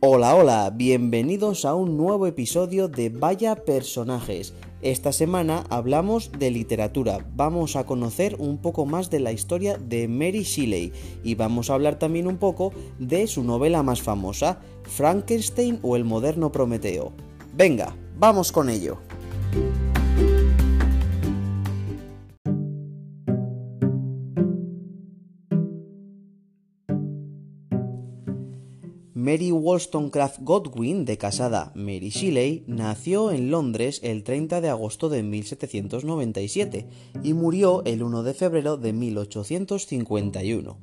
Hola, hola, bienvenidos a un nuevo episodio de Vaya Personajes. Esta semana hablamos de literatura, vamos a conocer un poco más de la historia de Mary Shelley y vamos a hablar también un poco de su novela más famosa, Frankenstein o el moderno Prometeo. Venga, vamos con ello. Mary Wollstonecraft Godwin, de casada Mary Shelley, nació en Londres el 30 de agosto de 1797 y murió el 1 de febrero de 1851.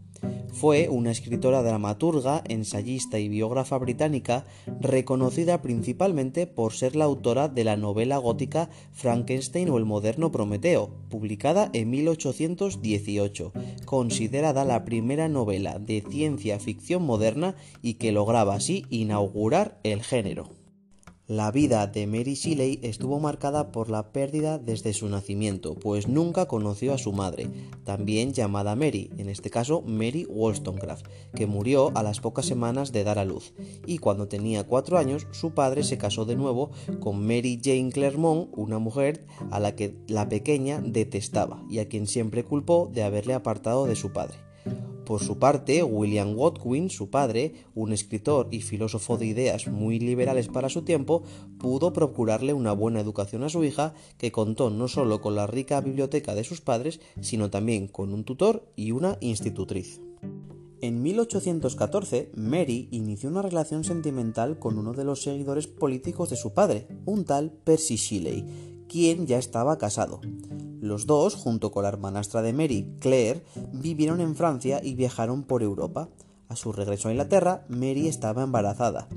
Fue una escritora dramaturga, ensayista y biógrafa británica reconocida principalmente por ser la autora de la novela gótica Frankenstein o el moderno Prometeo, publicada en 1818, considerada la primera novela de ciencia ficción moderna y que lograba así inaugurar el género. La vida de Mary Shelley estuvo marcada por la pérdida desde su nacimiento, pues nunca conoció a su madre, también llamada Mary, en este caso Mary Wollstonecraft, que murió a las pocas semanas de dar a luz, y cuando tenía cuatro años su padre se casó de nuevo con Mary Jane Clermont, una mujer a la que la pequeña detestaba y a quien siempre culpó de haberle apartado de su padre. Por su parte, William Godwin, su padre, un escritor y filósofo de ideas muy liberales para su tiempo, pudo procurarle una buena educación a su hija, que contó no solo con la rica biblioteca de sus padres, sino también con un tutor y una institutriz. En 1814, Mary inició una relación sentimental con uno de los seguidores políticos de su padre, un tal Percy Shelley, quien ya estaba casado. Los dos, junto con la hermanastra de Mary, Claire, vivieron en Francia y viajaron por Europa. A su regreso a Inglaterra, Mary estaba embarazada.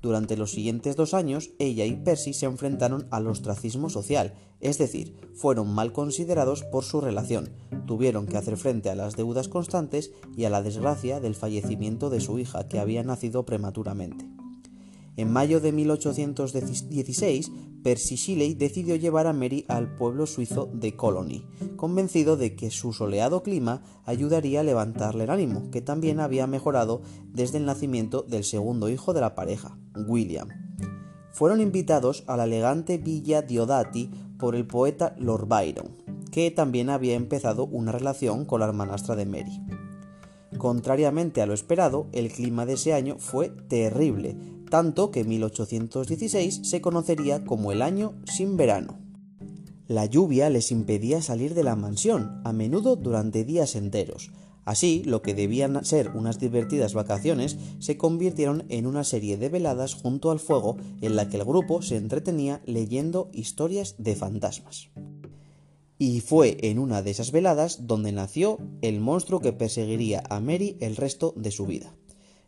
Durante los siguientes dos años, ella y Percy se enfrentaron al ostracismo social, es decir, fueron mal considerados por su relación, tuvieron que hacer frente a las deudas constantes y a la desgracia del fallecimiento de su hija, que había nacido prematuramente. En mayo de 1816, Percy Shelley decidió llevar a Mary al pueblo suizo de Colony, convencido de que su soleado clima ayudaría a levantarle el ánimo, que también había mejorado desde el nacimiento del segundo hijo de la pareja, William. Fueron invitados a la elegante villa Diodati por el poeta Lord Byron, que también había empezado una relación con la hermanastra de Mary. Contrariamente a lo esperado, el clima de ese año fue terrible, tanto que 1816 se conocería como el año sin verano. La lluvia les impedía salir de la mansión, a menudo durante días enteros. Así, lo que debían ser unas divertidas vacaciones se convirtieron en una serie de veladas junto al fuego en la que el grupo se entretenía leyendo historias de fantasmas. Y fue en una de esas veladas donde nació el monstruo que perseguiría a Mary el resto de su vida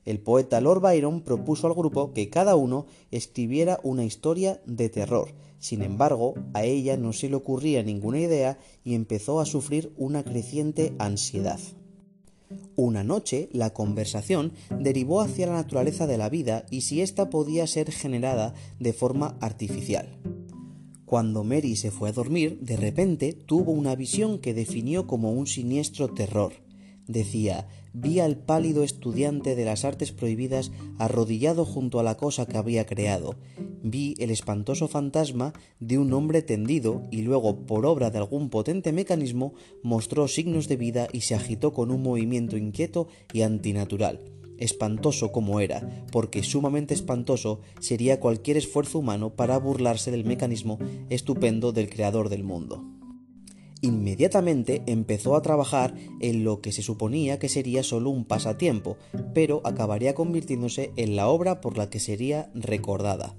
el poeta Lord Byron propuso al grupo que cada uno escribiera una historia de terror. Sin embargo, a ella no se le ocurría ninguna idea y empezó a sufrir una creciente ansiedad. Una noche, la conversación derivó hacia la naturaleza de la vida y si ésta podía ser generada de forma artificial. Cuando Mary se fue a dormir, de repente tuvo una visión que definió como un siniestro terror. Decía, vi al pálido estudiante de las artes prohibidas arrodillado junto a la cosa que había creado. Vi el espantoso fantasma de un hombre tendido y luego, por obra de algún potente mecanismo, mostró signos de vida y se agitó con un movimiento inquieto y antinatural. Espantoso como era, porque sumamente espantoso sería cualquier esfuerzo humano para burlarse del mecanismo estupendo del creador del mundo inmediatamente empezó a trabajar en lo que se suponía que sería solo un pasatiempo, pero acabaría convirtiéndose en la obra por la que sería recordada.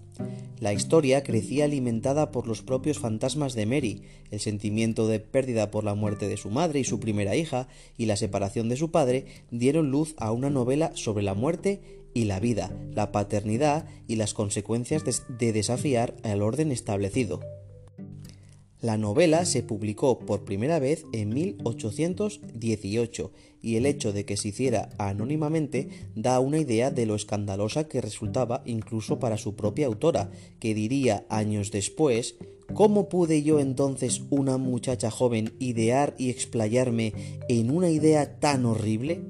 La historia crecía alimentada por los propios fantasmas de Mary, el sentimiento de pérdida por la muerte de su madre y su primera hija, y la separación de su padre, dieron luz a una novela sobre la muerte y la vida, la paternidad y las consecuencias de, desafiar al orden establecido. La novela se publicó por primera vez en 1818 y el hecho de que se hiciera anónimamente da una idea de lo escandalosa que resultaba incluso para su propia autora, que diría años después ¿Cómo pude yo entonces, una muchacha joven, idear y explayarme en una idea tan horrible?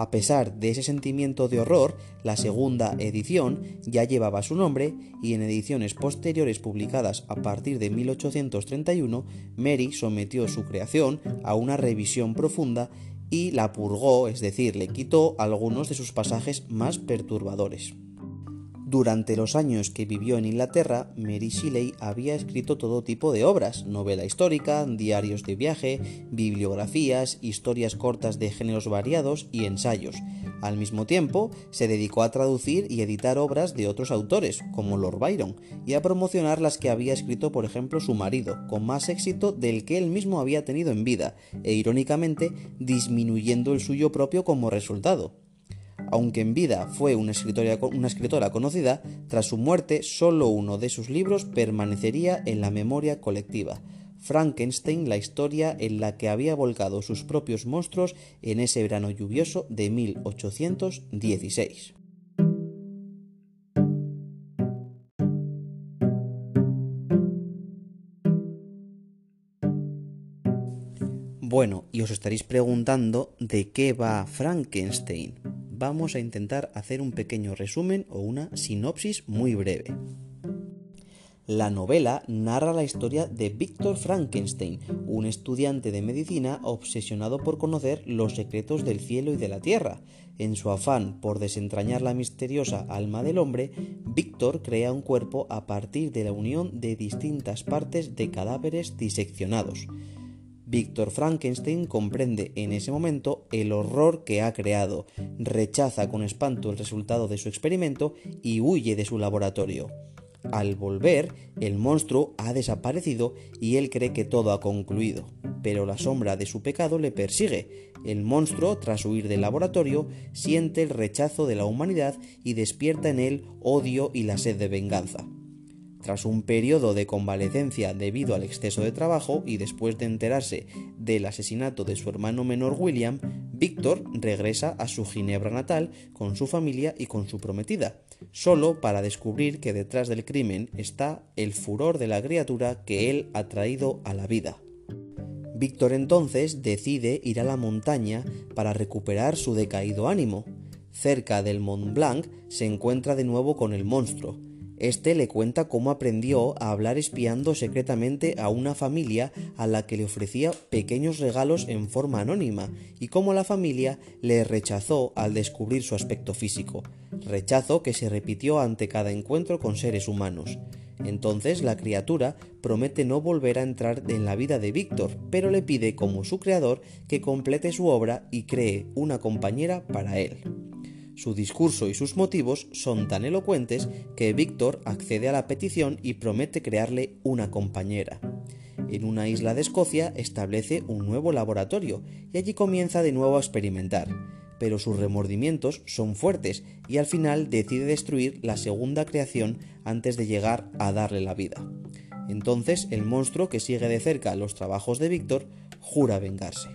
A pesar de ese sentimiento de horror, la segunda edición ya llevaba su nombre y en ediciones posteriores publicadas a partir de 1831, Mary sometió su creación a una revisión profunda y la purgó, es decir, le quitó algunos de sus pasajes más perturbadores. Durante los años que vivió en Inglaterra, Mary Shelley había escrito todo tipo de obras, novela histórica, diarios de viaje, bibliografías, historias cortas de géneros variados y ensayos. Al mismo tiempo, se dedicó a traducir y editar obras de otros autores, como Lord Byron, y a promocionar las que había escrito, por ejemplo, su marido, con más éxito del que él mismo había tenido en vida, e irónicamente disminuyendo el suyo propio como resultado. Aunque en vida fue una escritora, conocida, tras su muerte solo uno de sus libros permanecería en la memoria colectiva. Frankenstein, la historia en la que había volcado sus propios monstruos en ese verano lluvioso de 1816. Bueno, y os estaréis preguntando de qué va Frankenstein vamos a intentar hacer un pequeño resumen o una sinopsis muy breve. La novela narra la historia de Víctor Frankenstein, un estudiante de medicina obsesionado por conocer los secretos del cielo y de la tierra. En su afán por desentrañar la misteriosa alma del hombre, Víctor crea un cuerpo a partir de la unión de distintas partes de cadáveres diseccionados. Víctor Frankenstein comprende en ese momento el horror que ha creado, rechaza con espanto el resultado de su experimento y huye de su laboratorio. Al volver, el monstruo ha desaparecido y él cree que todo ha concluido, pero la sombra de su pecado le persigue. El monstruo, tras huir del laboratorio, siente el rechazo de la humanidad y despierta en él odio y la sed de venganza. Tras un periodo de convalecencia debido al exceso de trabajo y después de enterarse del asesinato de su hermano menor William, Víctor regresa a su Ginebra natal con su familia y con su prometida, solo para descubrir que detrás del crimen está el furor de la criatura que él ha traído a la vida. Víctor entonces decide ir a la montaña para recuperar su decaído ánimo. Cerca del Mont Blanc se encuentra de nuevo con el monstruo, este le cuenta cómo aprendió a hablar espiando secretamente a una familia a la que le ofrecía pequeños regalos en forma anónima y cómo la familia le rechazó al descubrir su aspecto físico, rechazo que se repitió ante cada encuentro con seres humanos. Entonces la criatura promete no volver a entrar en la vida de Víctor, pero le pide como su creador que complete su obra y cree una compañera para él. Su discurso y sus motivos son tan elocuentes que Víctor accede a la petición y promete crearle una compañera. En una isla de Escocia establece un nuevo laboratorio y allí comienza de nuevo a experimentar, pero sus remordimientos son fuertes y al final decide destruir la segunda creación antes de llegar a darle la vida. Entonces el monstruo que sigue de cerca los trabajos de Víctor jura vengarse.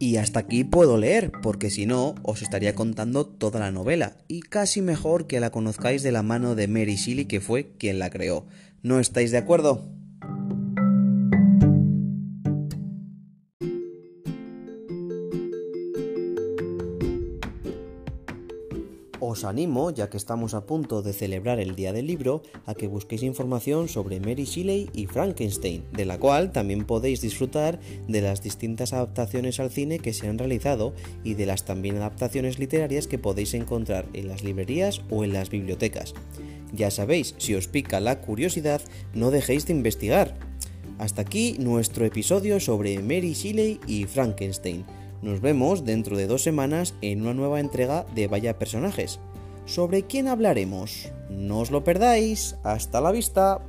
Y hasta aquí puedo leer, porque si no, os estaría contando toda la novela, y casi mejor que la conozcáis de la mano de Mary Shelley, que fue quien la creó. ¿No estáis de acuerdo? Os animo, ya que estamos a punto de celebrar el Día del Libro, a que busquéis información sobre Mary Shelley y Frankenstein, de la cual también podéis disfrutar de las distintas adaptaciones al cine que se han realizado y de las también adaptaciones literarias que podéis encontrar en las librerías o en las bibliotecas. Ya sabéis, si os pica la curiosidad, no dejéis de investigar. Hasta aquí nuestro episodio sobre Mary Shelley y Frankenstein. Nos vemos dentro de dos semanas en una nueva entrega de Vaya Personajes. ¿Sobre quién hablaremos? No os lo perdáis. Hasta la vista.